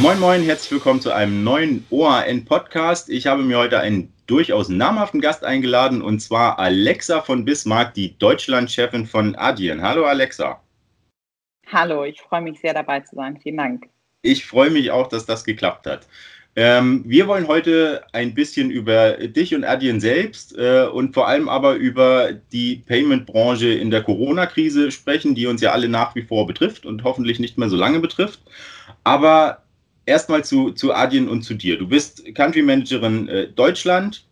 Moin Moin, herzlich willkommen zu einem neuen OAN-Podcast. Ich habe mir heute einen durchaus namhaften Gast eingeladen und zwar Alexa von Bismarck, die Deutschlandchefin von Adyen. Hallo Alexa. Hallo, ich freue mich sehr dabei zu sein. Vielen Dank. Ich freue mich auch, dass das geklappt hat. Ähm, wir wollen heute ein bisschen über dich und Adyen selbst äh, und vor allem aber über die Payment-Branche in der Corona-Krise sprechen, die uns ja alle nach wie vor betrifft und hoffentlich nicht mehr so lange betrifft. Aber erstmal zu, zu Adyen und zu dir. Du bist Country Managerin äh, Deutschland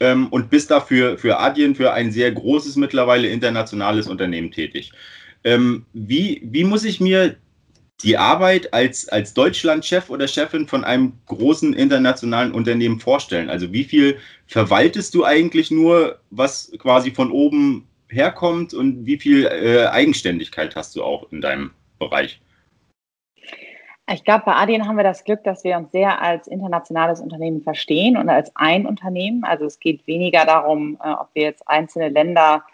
ähm, und bist dafür für Adyen, für ein sehr großes mittlerweile internationales Unternehmen tätig. Ähm, wie, wie muss ich mir die Arbeit als, als Deutschlandchef oder Chefin von einem großen internationalen Unternehmen vorstellen? Also wie viel verwaltest du eigentlich nur, was quasi von oben herkommt und wie viel äh, Eigenständigkeit hast du auch in deinem Bereich? Ich glaube, bei Adyen haben wir das Glück, dass wir uns sehr als internationales Unternehmen verstehen und als ein Unternehmen. Also es geht weniger darum, äh, ob wir jetzt einzelne Länder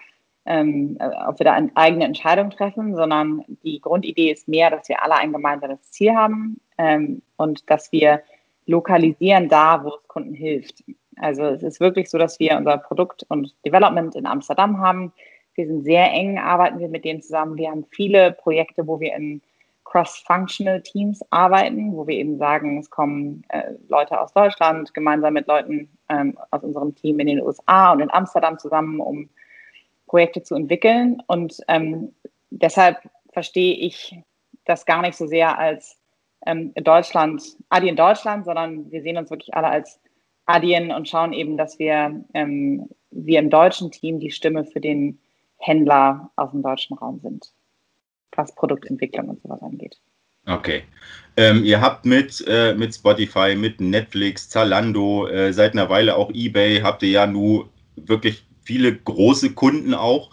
ähm, äh, ob wir da eine eigene Entscheidung treffen, sondern die Grundidee ist mehr, dass wir alle ein gemeinsames Ziel haben ähm, und dass wir lokalisieren da, wo es Kunden hilft. Also es ist wirklich so, dass wir unser Produkt und Development in Amsterdam haben. Wir sind sehr eng, arbeiten wir mit denen zusammen. Wir haben viele Projekte, wo wir in cross-functional Teams arbeiten, wo wir eben sagen, es kommen äh, Leute aus Deutschland gemeinsam mit Leuten ähm, aus unserem Team in den USA und in Amsterdam zusammen, um Projekte zu entwickeln. Und ähm, deshalb verstehe ich das gar nicht so sehr als ähm, Deutschland, Adyen Deutschland, sondern wir sehen uns wirklich alle als Adyen und schauen eben, dass wir, ähm, wir im deutschen Team die Stimme für den Händler aus dem deutschen Raum sind, was Produktentwicklung und sowas angeht. Okay. Ähm, ihr habt mit, äh, mit Spotify, mit Netflix, Zalando, äh, seit einer Weile auch eBay, habt ihr ja nur wirklich viele große Kunden auch.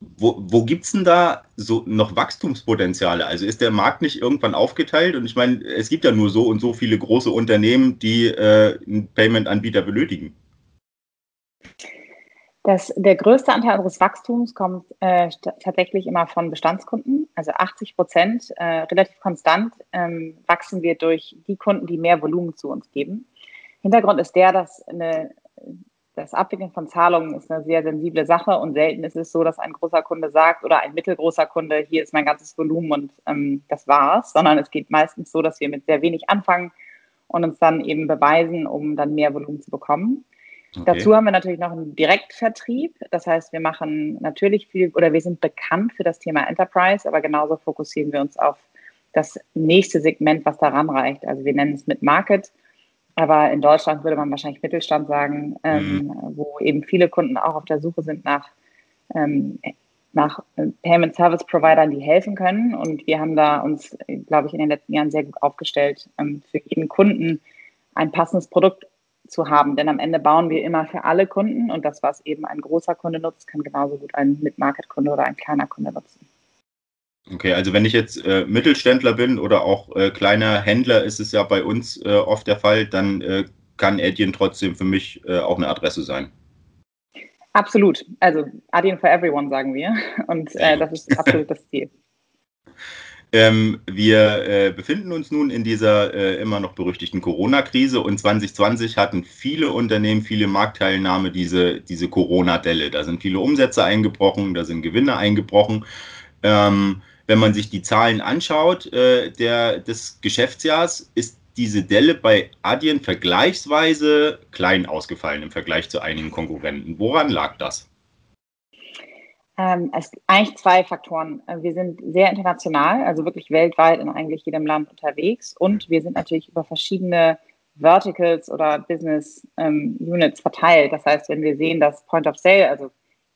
Wo, wo gibt es denn da so noch Wachstumspotenziale? Also ist der Markt nicht irgendwann aufgeteilt? Und ich meine, es gibt ja nur so und so viele große Unternehmen, die äh, einen Payment-Anbieter benötigen. Das, der größte Anteil unseres Wachstums kommt äh, tatsächlich immer von Bestandskunden. Also 80 Prozent, äh, relativ konstant, ähm, wachsen wir durch die Kunden, die mehr Volumen zu uns geben. Hintergrund ist der, dass eine das Abwickeln von Zahlungen ist eine sehr sensible Sache und selten ist es so, dass ein großer Kunde sagt oder ein mittelgroßer Kunde, hier ist mein ganzes Volumen und ähm, das war's, sondern es geht meistens so, dass wir mit sehr wenig anfangen und uns dann eben beweisen, um dann mehr Volumen zu bekommen. Okay. Dazu haben wir natürlich noch einen Direktvertrieb. Das heißt, wir machen natürlich viel oder wir sind bekannt für das Thema Enterprise, aber genauso fokussieren wir uns auf das nächste Segment, was daran reicht. Also wir nennen es mit Market aber in Deutschland würde man wahrscheinlich Mittelstand sagen, ähm, mhm. wo eben viele Kunden auch auf der Suche sind nach, ähm, nach Payment Service Providern, die helfen können. Und wir haben da uns, glaube ich, in den letzten Jahren sehr gut aufgestellt, ähm, für jeden Kunden ein passendes Produkt zu haben. Denn am Ende bauen wir immer für alle Kunden und das, was eben ein großer Kunde nutzt, kann genauso gut ein Mid-Market-Kunde oder ein kleiner Kunde nutzen. Okay, also wenn ich jetzt äh, Mittelständler bin oder auch äh, kleiner Händler, ist es ja bei uns äh, oft der Fall, dann äh, kann Adyen trotzdem für mich äh, auch eine Adresse sein. Absolut. Also Adyen for everyone, sagen wir. Und äh, das ist absolut das Ziel. Ähm, wir befinden uns nun in dieser immer noch berüchtigten Corona-Krise und 2020 hatten viele Unternehmen, viele Marktteilnahme diese, diese Corona-Delle. Da sind viele Umsätze eingebrochen, da sind Gewinne eingebrochen. Ähm, wenn man sich die Zahlen anschaut äh, der, des Geschäftsjahres, ist diese Delle bei Adyen vergleichsweise klein ausgefallen im Vergleich zu einigen Konkurrenten. Woran lag das? Ähm, es sind eigentlich zwei Faktoren. Wir sind sehr international, also wirklich weltweit in eigentlich jedem Land unterwegs und wir sind natürlich über verschiedene Verticals oder Business ähm, Units verteilt. Das heißt, wenn wir sehen, dass Point of Sale, also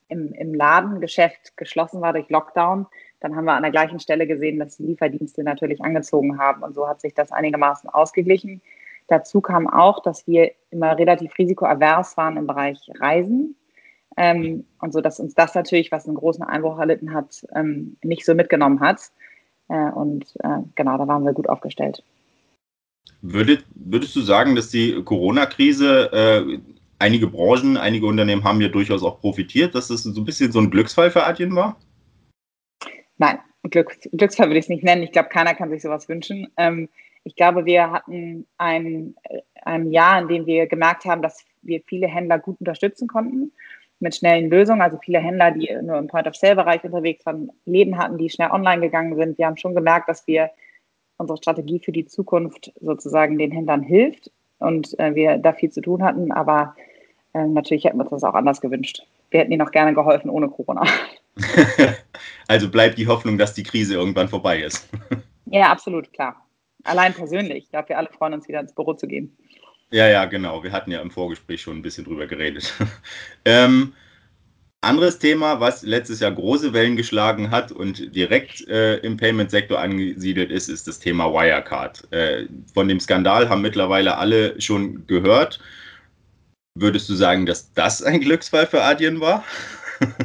im, im Ladengeschäft geschlossen war durch Lockdown, dann haben wir an der gleichen Stelle gesehen, dass die Lieferdienste natürlich angezogen haben. Und so hat sich das einigermaßen ausgeglichen. Dazu kam auch, dass wir immer relativ risikoavers waren im Bereich Reisen. Ähm, und so, dass uns das natürlich, was einen großen Einbruch erlitten hat, ähm, nicht so mitgenommen hat. Äh, und äh, genau, da waren wir gut aufgestellt. Würdet, würdest du sagen, dass die Corona-Krise, äh, einige Branchen, einige Unternehmen haben ja durchaus auch profitiert, dass das so ein bisschen so ein Glücksfall für Adyen war? Nein, Glück, Glücksfall würde ich es nicht nennen. Ich glaube, keiner kann sich sowas wünschen. Ähm, ich glaube, wir hatten ein, ein Jahr, in dem wir gemerkt haben, dass wir viele Händler gut unterstützen konnten mit schnellen Lösungen. Also viele Händler, die nur im Point-of-Sale-Bereich unterwegs waren, Läden hatten, die schnell online gegangen sind. Wir haben schon gemerkt, dass wir unsere Strategie für die Zukunft sozusagen den Händlern hilft und äh, wir da viel zu tun hatten. Aber äh, natürlich hätten wir uns das auch anders gewünscht. Wir hätten ihnen auch gerne geholfen ohne Corona. also bleibt die Hoffnung, dass die Krise irgendwann vorbei ist. ja, absolut, klar. Allein persönlich. Ich glaube, wir alle freuen uns wieder ins Büro zu gehen. Ja, ja, genau. Wir hatten ja im Vorgespräch schon ein bisschen drüber geredet. ähm, anderes Thema, was letztes Jahr große Wellen geschlagen hat und direkt äh, im Payment-Sektor angesiedelt ist, ist das Thema Wirecard. Äh, von dem Skandal haben mittlerweile alle schon gehört. Würdest du sagen, dass das ein Glücksfall für Adyen war?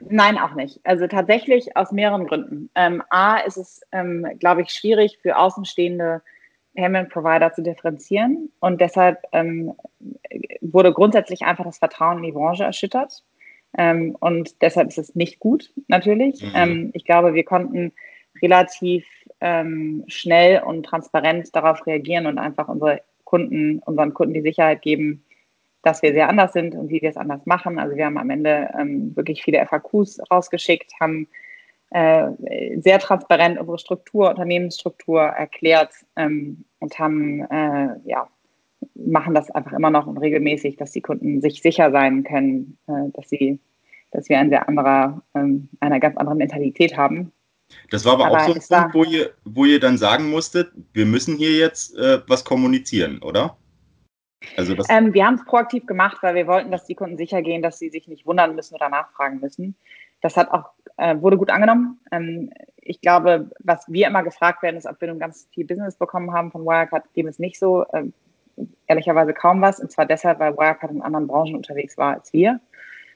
Nein, auch nicht. Also tatsächlich aus mehreren Gründen. Ähm, A ist es, ähm, glaube ich, schwierig für Außenstehende Payment Provider zu differenzieren. Und deshalb ähm, wurde grundsätzlich einfach das Vertrauen in die Branche erschüttert. Ähm, und deshalb ist es nicht gut, natürlich. Mhm. Ähm, ich glaube, wir konnten relativ ähm, schnell und transparent darauf reagieren und einfach unsere Kunden, unseren Kunden die Sicherheit geben, dass wir sehr anders sind und wie wir es anders machen. Also wir haben am Ende ähm, wirklich viele FAQs rausgeschickt, haben sehr transparent unsere Struktur, Unternehmensstruktur erklärt ähm, und haben, äh, ja, machen das einfach immer noch und regelmäßig, dass die Kunden sich sicher sein können, äh, dass sie, dass wir ein sehr anderer, ähm, eine ganz andere Mentalität haben. Das war aber, aber auch so ein Punkt, wo ihr, wo ihr dann sagen musstet, wir müssen hier jetzt äh, was kommunizieren, oder? Also ähm, wir haben es proaktiv gemacht, weil wir wollten, dass die Kunden sicher gehen, dass sie sich nicht wundern müssen oder nachfragen müssen. Das hat auch, äh, wurde gut angenommen. Ähm, ich glaube, was wir immer gefragt werden, ist, ob wir nun ganz viel Business bekommen haben von Wirecard. Dem ist nicht so. Ähm, ehrlicherweise kaum was. Und zwar deshalb, weil Wirecard in anderen Branchen unterwegs war als wir.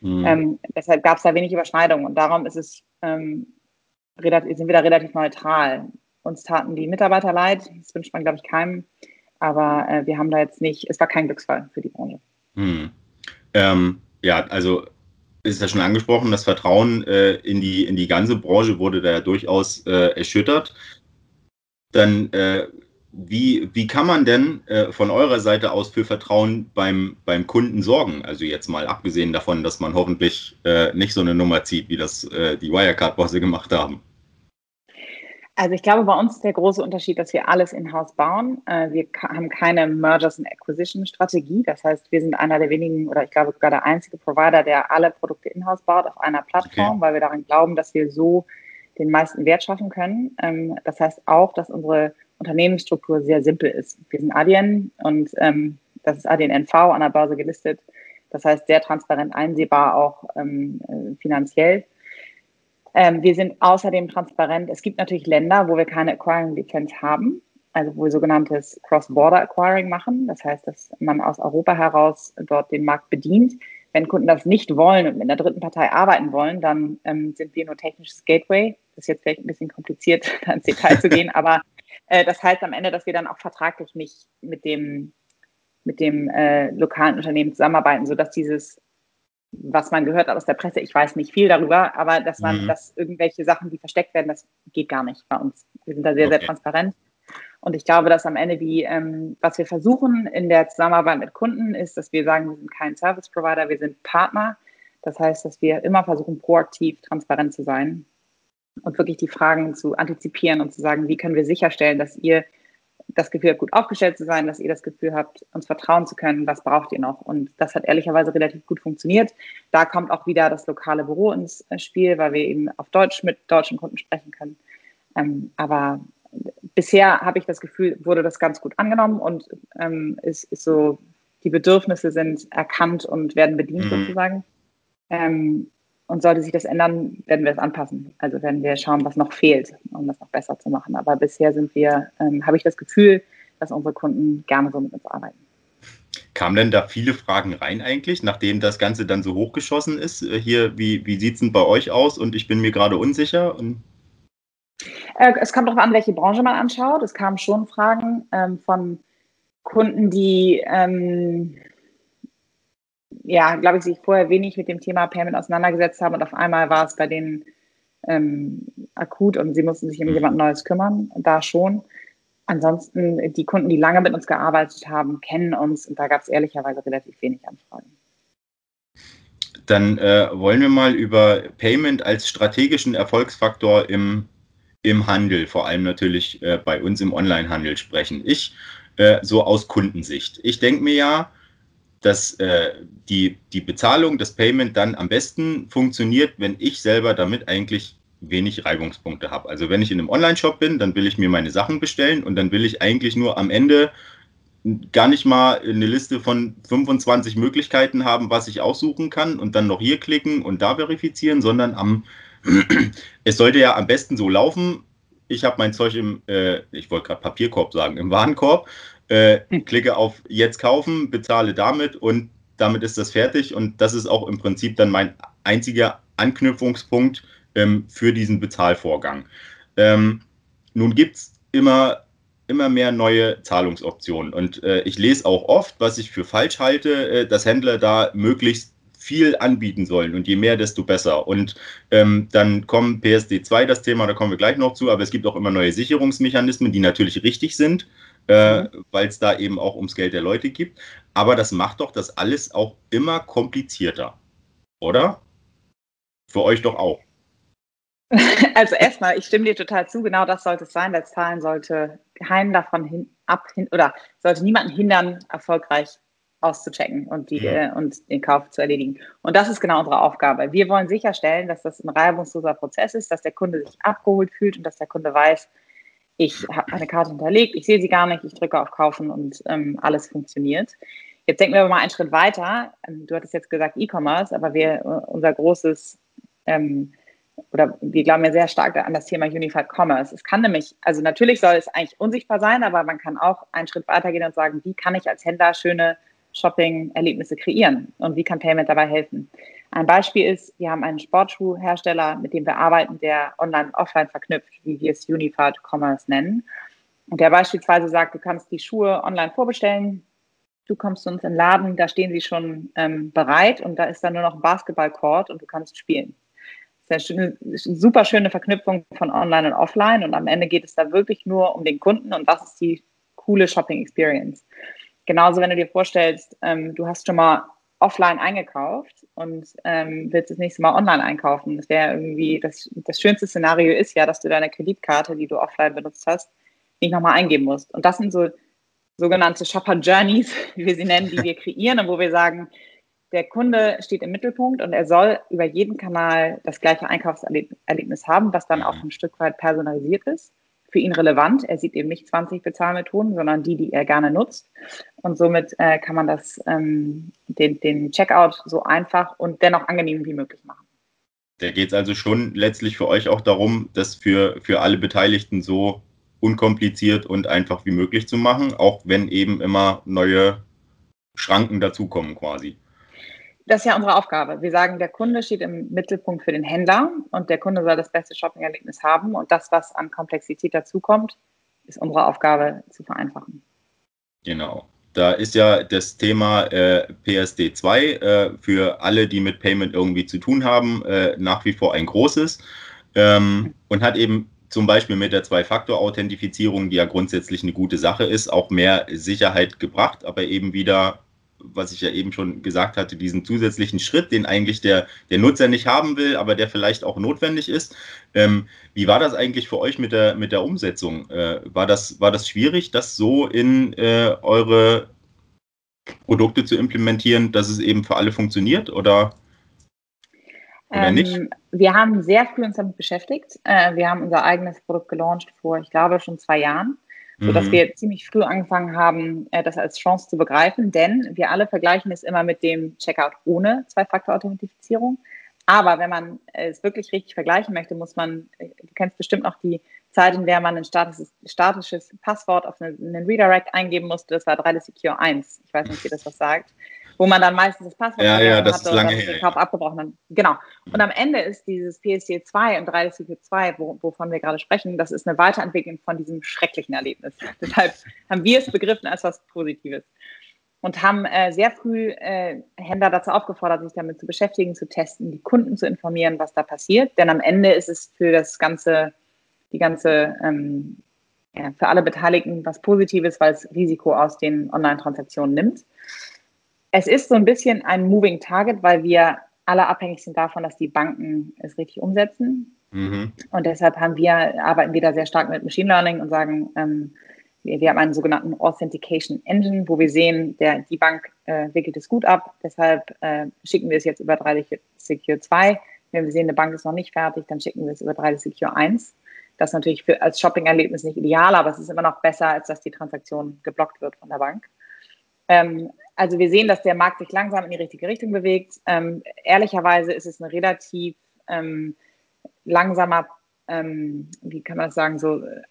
Mhm. Ähm, deshalb gab es da wenig Überschneidung. Und darum ist es, ähm, sind wir da relativ neutral. Uns taten die Mitarbeiter leid. Das wünscht man, glaube ich, keinem. Aber äh, wir haben da jetzt nicht, es war kein Glücksfall für die Branche. Hm. Ähm, ja, also ist ja schon angesprochen, das Vertrauen äh, in, die, in die ganze Branche wurde da ja durchaus äh, erschüttert. Dann, äh, wie, wie kann man denn äh, von eurer Seite aus für Vertrauen beim, beim Kunden sorgen? Also jetzt mal abgesehen davon, dass man hoffentlich äh, nicht so eine Nummer zieht, wie das die Wirecard-Bosse gemacht haben. Also ich glaube, bei uns ist der große Unterschied, dass wir alles in-house bauen. Äh, wir haben keine Mergers and Acquisition Strategie. Das heißt, wir sind einer der wenigen oder ich glaube sogar der einzige Provider, der alle Produkte in-house baut auf einer Plattform, okay. weil wir daran glauben, dass wir so den meisten Wert schaffen können. Ähm, das heißt auch, dass unsere Unternehmensstruktur sehr simpel ist. Wir sind Adyen und ähm, das ist Adyen NV an der Börse gelistet. Das heißt, sehr transparent einsehbar auch ähm, äh, finanziell. Ähm, wir sind außerdem transparent. Es gibt natürlich Länder, wo wir keine Acquiring-Lizenz haben, also wo wir sogenanntes Cross-Border-Acquiring machen. Das heißt, dass man aus Europa heraus dort den Markt bedient. Wenn Kunden das nicht wollen und mit einer dritten Partei arbeiten wollen, dann ähm, sind wir nur technisches Gateway. Das ist jetzt vielleicht ein bisschen kompliziert, da ins Detail zu gehen, aber äh, das heißt am Ende, dass wir dann auch vertraglich nicht mit dem, mit dem äh, lokalen Unternehmen zusammenarbeiten, sodass dieses was man gehört hat aus der Presse, ich weiß nicht viel darüber, aber dass man, mhm. dass irgendwelche Sachen, die versteckt werden, das geht gar nicht bei uns. Wir sind da sehr, okay. sehr transparent. Und ich glaube, dass am Ende die, ähm, was wir versuchen in der Zusammenarbeit mit Kunden, ist, dass wir sagen, wir sind kein Service Provider, wir sind Partner. Das heißt, dass wir immer versuchen, proaktiv transparent zu sein und wirklich die Fragen zu antizipieren und zu sagen, wie können wir sicherstellen, dass ihr das Gefühl habt, gut aufgestellt zu sein, dass ihr das Gefühl habt, uns vertrauen zu können, was braucht ihr noch? Und das hat ehrlicherweise relativ gut funktioniert. Da kommt auch wieder das lokale Büro ins äh, Spiel, weil wir eben auf Deutsch mit deutschen Kunden sprechen können. Ähm, aber bisher habe ich das Gefühl, wurde das ganz gut angenommen und ähm, ist, ist so, die Bedürfnisse sind erkannt und werden bedient mhm. sozusagen. Ähm, und sollte sich das ändern, werden wir es anpassen. Also werden wir schauen, was noch fehlt, um das noch besser zu machen. Aber bisher sind wir, ähm, habe ich das Gefühl, dass unsere Kunden gerne so mit uns arbeiten. Kamen denn da viele Fragen rein eigentlich, nachdem das Ganze dann so hochgeschossen ist? Äh, hier, wie, wie sieht es denn bei euch aus? Und ich bin mir gerade unsicher. Äh, es kommt darauf an, welche Branche man anschaut. Es kamen schon Fragen ähm, von Kunden, die ähm, ja, glaube ich, sich vorher wenig mit dem Thema Payment auseinandergesetzt haben und auf einmal war es bei denen ähm, akut und sie mussten sich um mhm. jemand Neues kümmern, da schon. ansonsten, die Kunden, die lange mit uns gearbeitet haben, kennen uns und da gab es ehrlicherweise relativ wenig Anfragen. Dann äh, wollen wir mal über Payment als strategischen Erfolgsfaktor im, im Handel, vor allem natürlich äh, bei uns im Onlinehandel sprechen. Ich, äh, so aus Kundensicht. Ich denke mir ja, dass äh, die, die Bezahlung, das Payment dann am besten funktioniert, wenn ich selber damit eigentlich wenig Reibungspunkte habe. Also wenn ich in einem Online-Shop bin, dann will ich mir meine Sachen bestellen und dann will ich eigentlich nur am Ende gar nicht mal eine Liste von 25 Möglichkeiten haben, was ich aussuchen kann und dann noch hier klicken und da verifizieren, sondern am es sollte ja am besten so laufen. Ich habe mein Zeug im, äh, ich wollte gerade Papierkorb sagen, im Warenkorb, äh, hm. klicke auf Jetzt kaufen, bezahle damit und damit ist das fertig und das ist auch im Prinzip dann mein einziger Anknüpfungspunkt ähm, für diesen Bezahlvorgang. Ähm, nun gibt es immer, immer mehr neue Zahlungsoptionen und äh, ich lese auch oft, was ich für falsch halte, äh, dass Händler da möglichst viel anbieten sollen und je mehr, desto besser. Und ähm, dann kommen PSD2 das Thema, da kommen wir gleich noch zu, aber es gibt auch immer neue Sicherungsmechanismen, die natürlich richtig sind, äh, mhm. weil es da eben auch ums Geld der Leute gibt. Aber das macht doch das alles auch immer komplizierter, oder? Für euch doch auch. Also erstmal, ich stimme dir total zu, genau das sollte es sein. Der Zahlen sollte keinen davon hin, ab hin, oder sollte niemanden hindern, erfolgreich auszuchecken und, die, ja. äh, und den Kauf zu erledigen. Und das ist genau unsere Aufgabe. Wir wollen sicherstellen, dass das ein reibungsloser Prozess ist, dass der Kunde sich abgeholt fühlt und dass der Kunde weiß, ich habe eine Karte hinterlegt, ich sehe sie gar nicht, ich drücke auf Kaufen und ähm, alles funktioniert. Jetzt denken wir aber mal einen Schritt weiter. Ähm, du hattest jetzt gesagt E-Commerce, aber wir, äh, unser großes ähm, oder wir glauben ja sehr stark an das Thema Unified Commerce. Es kann nämlich, also natürlich soll es eigentlich unsichtbar sein, aber man kann auch einen Schritt weitergehen und sagen, wie kann ich als Händler schöne Shopping-Erlebnisse kreieren und wie kann Payment dabei helfen? Ein Beispiel ist, wir haben einen Sportschuhhersteller, mit dem wir arbeiten, der online und offline verknüpft, wie wir es Unified Commerce nennen. Und der beispielsweise sagt, du kannst die Schuhe online vorbestellen, du kommst zu uns in den Laden, da stehen sie schon ähm, bereit und da ist dann nur noch ein Basketballcourt und du kannst spielen. Das ist eine super schöne Verknüpfung von Online und Offline und am Ende geht es da wirklich nur um den Kunden und das ist die coole Shopping Experience. Genauso, wenn du dir vorstellst, ähm, du hast schon mal offline eingekauft und ähm, willst das nächste Mal online einkaufen. Das wäre irgendwie, das, das schönste Szenario ist ja, dass du deine Kreditkarte, die du offline benutzt hast, nicht nochmal eingeben musst. Und das sind so sogenannte Shopper Journeys, wie wir sie nennen, die wir kreieren und wo wir sagen, der Kunde steht im Mittelpunkt und er soll über jeden Kanal das gleiche Einkaufserlebnis haben, was dann auch mhm. ein Stück weit personalisiert ist, für ihn relevant. Er sieht eben nicht 20 Bezahlmethoden, sondern die, die er gerne nutzt. Und somit äh, kann man das, ähm, den, den Checkout so einfach und dennoch angenehm wie möglich machen. Da geht es also schon letztlich für euch auch darum, das für, für alle Beteiligten so unkompliziert und einfach wie möglich zu machen, auch wenn eben immer neue Schranken dazukommen quasi das ist ja unsere Aufgabe. Wir sagen, der Kunde steht im Mittelpunkt für den Händler und der Kunde soll das beste Shopping-Erlebnis haben und das, was an Komplexität dazukommt, ist unsere Aufgabe zu vereinfachen. Genau. Da ist ja das Thema äh, PSD2 äh, für alle, die mit Payment irgendwie zu tun haben, äh, nach wie vor ein großes ähm, und hat eben zum Beispiel mit der Zwei-Faktor-Authentifizierung, die ja grundsätzlich eine gute Sache ist, auch mehr Sicherheit gebracht, aber eben wieder was ich ja eben schon gesagt hatte, diesen zusätzlichen Schritt, den eigentlich der, der Nutzer nicht haben will, aber der vielleicht auch notwendig ist. Ähm, wie war das eigentlich für euch mit der, mit der Umsetzung? Äh, war, das, war das schwierig, das so in äh, eure Produkte zu implementieren, dass es eben für alle funktioniert oder, oder ähm, nicht? Wir haben sehr früh uns damit beschäftigt. Äh, wir haben unser eigenes Produkt gelauncht vor, ich glaube, schon zwei Jahren sodass mhm. wir ziemlich früh angefangen haben, äh, das als Chance zu begreifen, denn wir alle vergleichen es immer mit dem Checkout ohne Zwei-Faktor-Authentifizierung. Aber wenn man es wirklich richtig vergleichen möchte, muss man, äh, du kennst bestimmt noch die Zeit, in der man ein statisches, statisches Passwort auf einen, einen Redirect eingeben musste. Das war 3 Secure 1. Ich weiß nicht, wie das was sagt wo man dann meistens das Passwort ja, ja, das hatte ist lange und den Kauf abgebrochen hat. Genau. Und am Ende ist dieses PSD 2 und 3DCP2, wo, wovon wir gerade sprechen, das ist eine Weiterentwicklung von diesem schrecklichen Erlebnis. Deshalb haben wir es begriffen als was Positives und haben äh, sehr früh äh, Händler dazu aufgefordert, sich damit zu beschäftigen, zu testen, die Kunden zu informieren, was da passiert. Denn am Ende ist es für das ganze, die ganze ähm, ja, für alle Beteiligten was Positives, weil es Risiko aus den Online-Transaktionen nimmt. Es ist so ein bisschen ein Moving Target, weil wir alle abhängig sind davon, dass die Banken es richtig umsetzen. Mhm. Und deshalb haben wir, arbeiten wir da sehr stark mit Machine Learning und sagen, ähm, wir, wir, haben einen sogenannten Authentication Engine, wo wir sehen, der, die Bank äh, wickelt es gut ab. Deshalb äh, schicken wir es jetzt über 3 Secure 2. Wenn wir sehen, eine Bank ist noch nicht fertig, dann schicken wir es über 3 Secure 1. Das ist natürlich für, als Shopping-Erlebnis nicht ideal, aber es ist immer noch besser, als dass die Transaktion geblockt wird von der Bank. Ähm, also wir sehen, dass der Markt sich langsam in die richtige Richtung bewegt. Ähm, ehrlicherweise ist es eine relativ ähm, langsamer, ähm, wie kann man das sagen, so äh,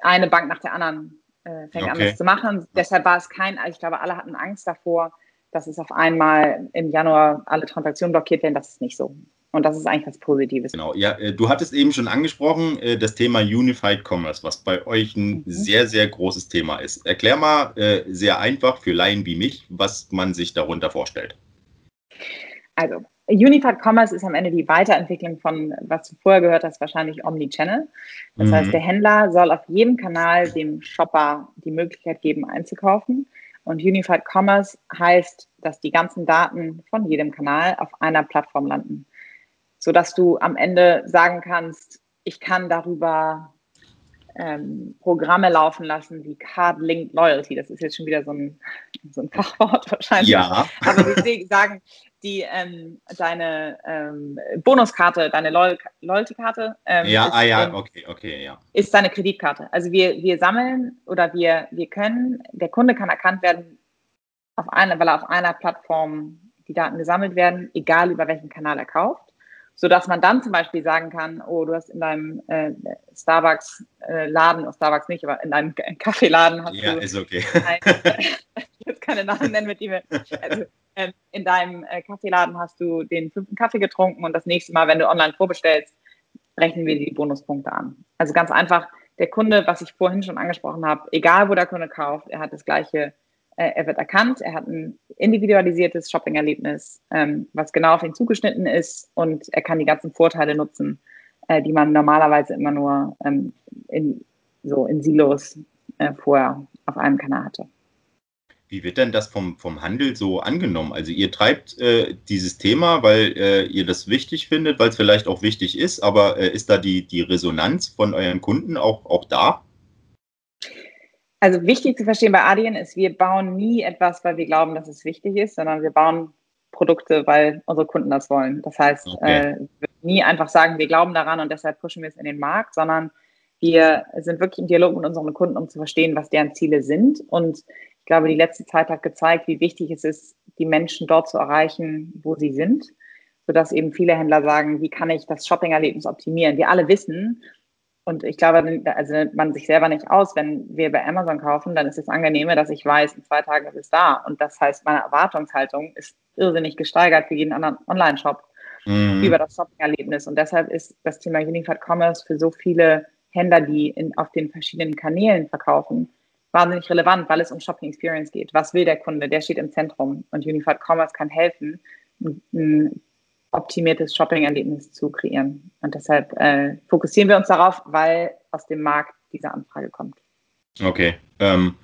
eine Bank nach der anderen äh, fängt okay. an, das zu machen. Deshalb war es kein, ich glaube, alle hatten Angst davor, dass es auf einmal im Januar alle Transaktionen blockiert werden. Das ist nicht so. Und das ist eigentlich was Positives. Genau, ja, äh, du hattest eben schon angesprochen, äh, das Thema Unified Commerce, was bei euch ein mhm. sehr, sehr großes Thema ist. Erklär mal äh, sehr einfach für Laien wie mich, was man sich darunter vorstellt. Also, Unified Commerce ist am Ende die Weiterentwicklung von, was du vorher gehört hast, wahrscheinlich Omnichannel. Das mhm. heißt, der Händler soll auf jedem Kanal dem Shopper die Möglichkeit geben, einzukaufen. Und Unified Commerce heißt, dass die ganzen Daten von jedem Kanal auf einer Plattform landen sodass du am Ende sagen kannst, ich kann darüber ähm, Programme laufen lassen wie Card Linked Loyalty. Das ist jetzt schon wieder so ein, so ein Fachwort wahrscheinlich. Ja. Aber wir sagen, die ähm, deine ähm, Bonuskarte, deine Loyalty-Karte. Ähm, ja, ist, ah ja, okay, okay, ja. Ist deine Kreditkarte. Also wir, wir sammeln oder wir, wir können, der Kunde kann erkannt werden, auf einer, weil auf einer Plattform die Daten gesammelt werden, egal über welchen Kanal er kauft sodass man dann zum Beispiel sagen kann, oh, du hast in deinem äh, Starbucks-Laden, äh, Starbucks nicht, aber in deinem Kaffeeladen hast ja, du. Ja, ist okay. Ein, jetzt keine Namen nennen, mit wir, also, äh, in deinem äh, Kaffeeladen hast du den fünften Kaffee getrunken und das nächste Mal, wenn du online vorbestellst, rechnen wir die Bonuspunkte an. Also ganz einfach, der Kunde, was ich vorhin schon angesprochen habe, egal wo der Kunde kauft, er hat das gleiche äh, er wird erkannt, er hat ein individualisiertes Shopping-Erlebnis, ähm, was genau auf ihn zugeschnitten ist und er kann die ganzen Vorteile nutzen, äh, die man normalerweise immer nur ähm, in, so in Silos äh, vorher auf einem Kanal hatte. Wie wird denn das vom, vom Handel so angenommen? Also ihr treibt äh, dieses Thema, weil äh, ihr das wichtig findet, weil es vielleicht auch wichtig ist, aber äh, ist da die, die Resonanz von euren Kunden auch, auch da? Also wichtig zu verstehen bei Adyen ist, wir bauen nie etwas, weil wir glauben, dass es wichtig ist, sondern wir bauen Produkte, weil unsere Kunden das wollen. Das heißt, okay. äh, wir nie einfach sagen, wir glauben daran und deshalb pushen wir es in den Markt, sondern wir sind wirklich im Dialog mit unseren Kunden, um zu verstehen, was deren Ziele sind. Und ich glaube, die letzte Zeit hat gezeigt, wie wichtig es ist, die Menschen dort zu erreichen, wo sie sind, sodass eben viele Händler sagen, wie kann ich das Shopping-Erlebnis optimieren? Wir alle wissen, und ich glaube, also man sich selber nicht aus, wenn wir bei Amazon kaufen, dann ist es angenehmer, dass ich weiß, in zwei Tagen ist es da. Und das heißt, meine Erwartungshaltung ist irrsinnig gesteigert für jeden anderen Online-Shop mhm. über das Shopping-Erlebnis. Und deshalb ist das Thema Unified Commerce für so viele Händler, die in, auf den verschiedenen Kanälen verkaufen, wahnsinnig relevant, weil es um Shopping Experience geht. Was will der Kunde? Der steht im Zentrum. Und Unified Commerce kann helfen, ein optimiertes Shopping-Erlebnis zu kreieren. Und deshalb äh, fokussieren wir uns darauf, weil aus dem Markt diese Anfrage kommt. Okay. Ähm,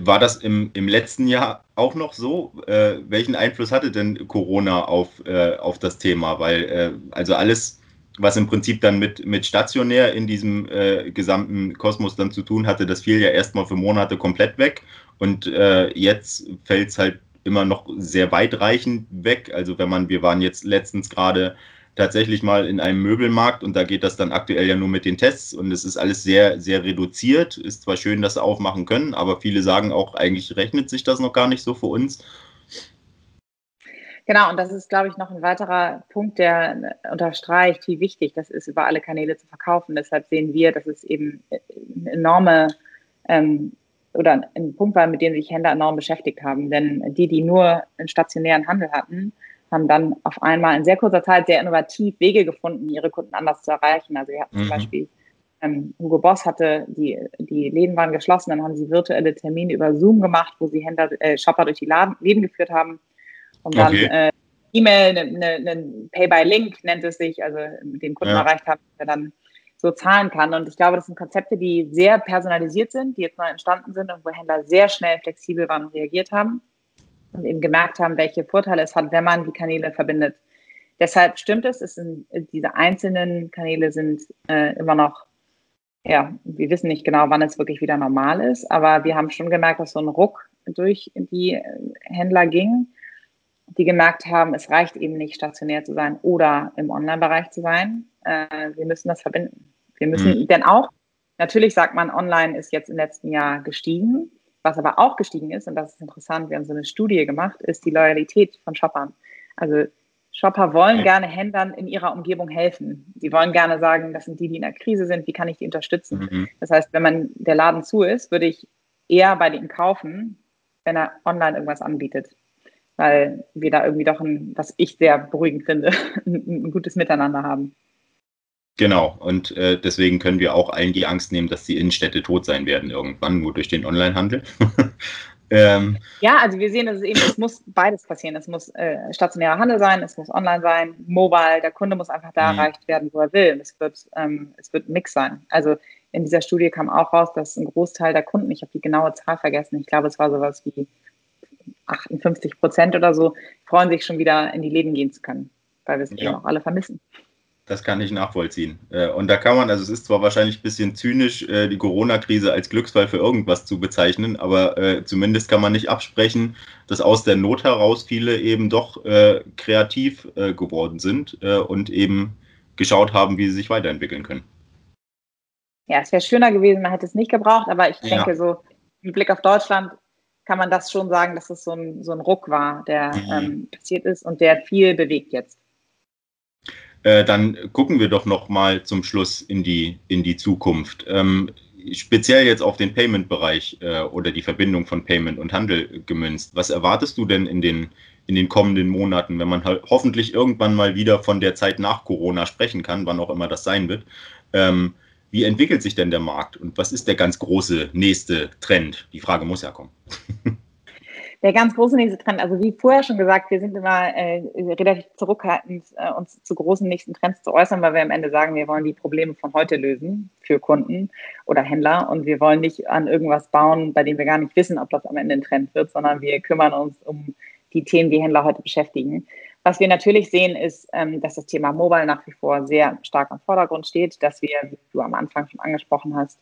war das im, im letzten Jahr auch noch so? Äh, welchen Einfluss hatte denn Corona auf, äh, auf das Thema? Weil äh, also alles, was im Prinzip dann mit, mit stationär in diesem äh, gesamten Kosmos dann zu tun hatte, das fiel ja erstmal für Monate komplett weg. Und äh, jetzt fällt es halt immer noch sehr weitreichend weg. Also wenn man, wir waren jetzt letztens gerade tatsächlich mal in einem Möbelmarkt und da geht das dann aktuell ja nur mit den Tests und es ist alles sehr, sehr reduziert. Ist zwar schön, dass sie aufmachen können, aber viele sagen auch, eigentlich rechnet sich das noch gar nicht so für uns. Genau, und das ist, glaube ich, noch ein weiterer Punkt, der unterstreicht, wie wichtig das ist, über alle Kanäle zu verkaufen. Deshalb sehen wir, dass es eben eine enorme ähm, oder ein Punkt war, mit dem sich Händler enorm beschäftigt haben. Denn die, die nur einen stationären Handel hatten, haben dann auf einmal in sehr kurzer Zeit sehr innovativ Wege gefunden, ihre Kunden anders zu erreichen. Also wir hatten mhm. zum Beispiel ähm, Hugo Boss hatte, die, die Läden waren geschlossen, dann haben sie virtuelle Termine über Zoom gemacht, wo sie Händler, äh, Shopper durch die Laden, Läden geführt haben, um dann okay. äh, E-Mail, eine ne, ne Pay-by-Link nennt es sich, also den Kunden ja. erreicht haben, der dann so zahlen kann. Und ich glaube, das sind Konzepte, die sehr personalisiert sind, die jetzt neu entstanden sind und wo Händler sehr schnell flexibel waren und reagiert haben und eben gemerkt haben, welche Vorteile es hat, wenn man die Kanäle verbindet. Deshalb stimmt es, es sind, diese einzelnen Kanäle sind äh, immer noch, ja, wir wissen nicht genau, wann es wirklich wieder normal ist, aber wir haben schon gemerkt, dass so ein Ruck durch die äh, Händler ging, die gemerkt haben, es reicht eben nicht stationär zu sein oder im Online-Bereich zu sein. Äh, wir müssen das verbinden. Wir müssen, mhm. denn auch, natürlich sagt man, online ist jetzt im letzten Jahr gestiegen. Was aber auch gestiegen ist, und das ist interessant, wir haben so eine Studie gemacht, ist die Loyalität von Shoppern. Also Shopper wollen gerne Händlern in ihrer Umgebung helfen. Sie wollen gerne sagen, das sind die, die in der Krise sind, wie kann ich die unterstützen? Mhm. Das heißt, wenn man der Laden zu ist, würde ich eher bei denen kaufen, wenn er online irgendwas anbietet. Weil wir da irgendwie doch ein, was ich sehr beruhigend finde, ein, gutes Miteinander haben. Genau, und äh, deswegen können wir auch allen die Angst nehmen, dass die Innenstädte tot sein werden irgendwann, nur durch den Onlinehandel. Ähm, ja, also wir sehen, dass es eben, es muss beides passieren. Es muss äh, stationärer Handel sein, es muss online sein, mobile. Der Kunde muss einfach da mhm. erreicht werden, wo er will. Es wird, ähm, es wird ein Mix sein. Also in dieser Studie kam auch raus, dass ein Großteil der Kunden, ich habe die genaue Zahl vergessen, ich glaube, es war sowas wie 58 Prozent oder so, freuen sich schon wieder in die Läden gehen zu können, weil wir es ja. eben auch alle vermissen. Das kann ich nachvollziehen. Äh, und da kann man, also es ist zwar wahrscheinlich ein bisschen zynisch, äh, die Corona-Krise als Glücksfall für irgendwas zu bezeichnen, aber äh, zumindest kann man nicht absprechen, dass aus der Not heraus viele eben doch kreativ geworden sind und eben geschaut haben, wie sie sich weiterentwickeln können. Ja, es wäre schöner gewesen, man hätte es nicht gebraucht, aber ich denke ja. so, mit Blick auf Deutschland kann man das schon sagen, dass es so ein, so ein Ruck war, der mhm. ähm, passiert ist und der viel bewegt jetzt. Äh, dann gucken wir doch noch mal zum Schluss in die, in die Zukunft. Ähm, speziell jetzt auf den Payment-Bereich äh, oder die Verbindung von Payment und Handel gemünzt. Was erwartest du denn in den, in den kommenden Monaten, wenn man halt hoffentlich irgendwann mal wieder von der Zeit nach Corona sprechen kann, wann auch immer das sein wird? Ähm, wie entwickelt sich denn der Markt und was ist der ganz große nächste Trend? Die Frage muss ja kommen. der ganz große nächste Trend, also wie vorher schon gesagt, wir sind immer äh, relativ zurückhaltend, äh, uns zu großen nächsten Trends zu äußern, weil wir am Ende sagen, wir wollen die Probleme von heute lösen für Kunden oder Händler und wir wollen nicht an irgendwas bauen, bei dem wir gar nicht wissen, ob das am Ende ein Trend wird, sondern wir kümmern uns um die Themen, die Händler heute beschäftigen. Was wir natürlich sehen, ist, ähm, dass das Thema Mobile nach wie vor sehr stark am Vordergrund steht, dass wir, wie du am Anfang schon angesprochen hast,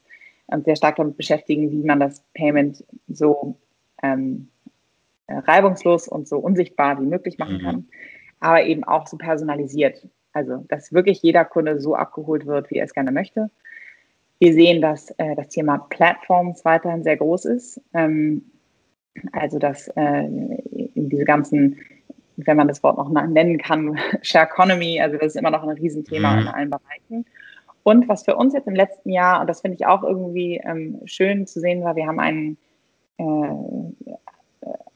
ähm, sehr stark damit beschäftigen, wie man das Payment so ähm, äh, reibungslos und so unsichtbar wie möglich machen mhm. kann, aber eben auch so personalisiert. Also, dass wirklich jeder Kunde so abgeholt wird, wie er es gerne möchte. Wir sehen, dass äh, das Thema Plattforms weiterhin sehr groß ist. Ähm, also, dass äh, diese ganzen, wenn man das Wort noch nennen kann, Share Economy, also das ist immer noch ein Riesenthema mhm. in allen Bereichen. Und was für uns jetzt im letzten Jahr, und das finde ich auch irgendwie ähm, schön zu sehen war, wir haben einen äh,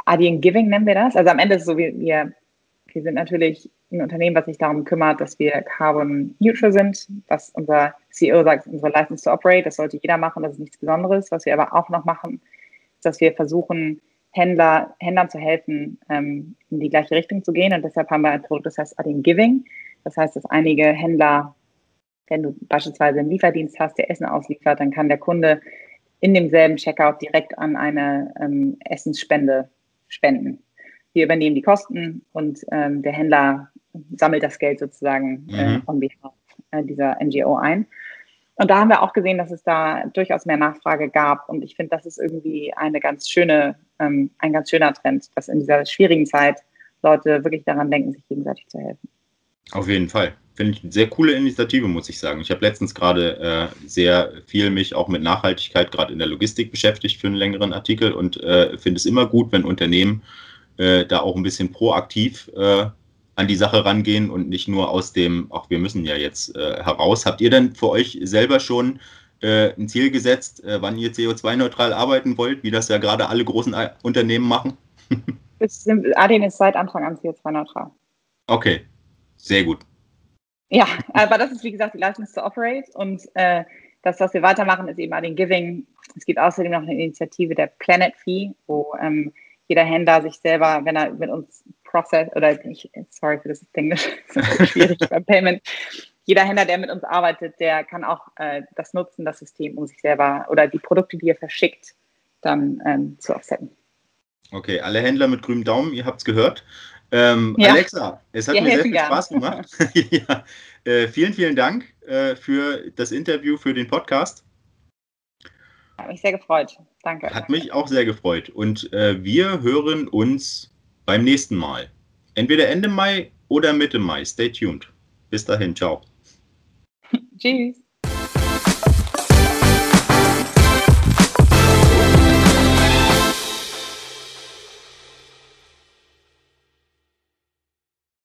Adyen Giving nennen wir das. Also am Ende ist es so, wir, wir, wir sind natürlich ein Unternehmen, was sich darum kümmert, dass wir carbon neutral sind, was unser CEO sagt, unsere License to Operate, das sollte jeder machen, das ist nichts Besonderes. Was wir aber auch noch machen, ist, dass wir versuchen, Händler, Händlern zu helfen, ähm, in die gleiche Richtung zu gehen. Und deshalb haben wir ein Produkt, das heißt Adyen Giving. Das heißt, dass einige Händler, wenn du beispielsweise einen Lieferdienst hast, der Essen ausliefert, dann kann der Kunde in demselben Checkout direkt an eine ähm, Essensspende spenden. Wir übernehmen die Kosten und ähm, der Händler sammelt das Geld sozusagen äh, mhm. on behalf äh, dieser NGO ein. Und da haben wir auch gesehen, dass es da durchaus mehr Nachfrage gab. Und ich finde, das ist irgendwie eine ganz schöne, ähm, ein ganz schöner Trend, dass in dieser schwierigen Zeit Leute wirklich daran denken, sich gegenseitig zu helfen. Auf jeden Fall. Finde ich eine sehr coole Initiative, muss ich sagen. Ich habe letztens gerade äh, sehr viel mich auch mit Nachhaltigkeit gerade in der Logistik beschäftigt für einen längeren Artikel und äh, finde es immer gut, wenn Unternehmen äh, da auch ein bisschen proaktiv äh, an die Sache rangehen und nicht nur aus dem, ach, wir müssen ja jetzt äh, heraus. Habt ihr denn für euch selber schon äh, ein Ziel gesetzt, wann ihr CO2-neutral arbeiten wollt, wie das ja gerade alle großen Unternehmen machen? Adin ist seit Anfang an CO2-neutral. Okay, sehr gut. Ja, aber das ist wie gesagt die License to Operate und äh, das, was wir weitermachen, ist eben den Giving. Es gibt außerdem noch eine Initiative der Planet Fee, wo ähm, jeder Händler sich selber, wenn er mit uns Process oder nicht, sorry für das Englisch, das ist schwierig beim Payment, jeder Händler, der mit uns arbeitet, der kann auch äh, das nutzen, das System, um sich selber oder die Produkte, die er verschickt, dann ähm, zu offsetten. Okay, alle Händler mit grünem Daumen, ihr habt es gehört. Ähm, ja. Alexa, es hat Wir mir sehr viel gern. Spaß gemacht. ja. äh, vielen, vielen Dank äh, für das Interview, für den Podcast. Hat mich sehr gefreut. Danke. Hat mich auch sehr gefreut. Und äh, wir hören uns beim nächsten Mal. Entweder Ende Mai oder Mitte Mai. Stay tuned. Bis dahin. Ciao. Tschüss.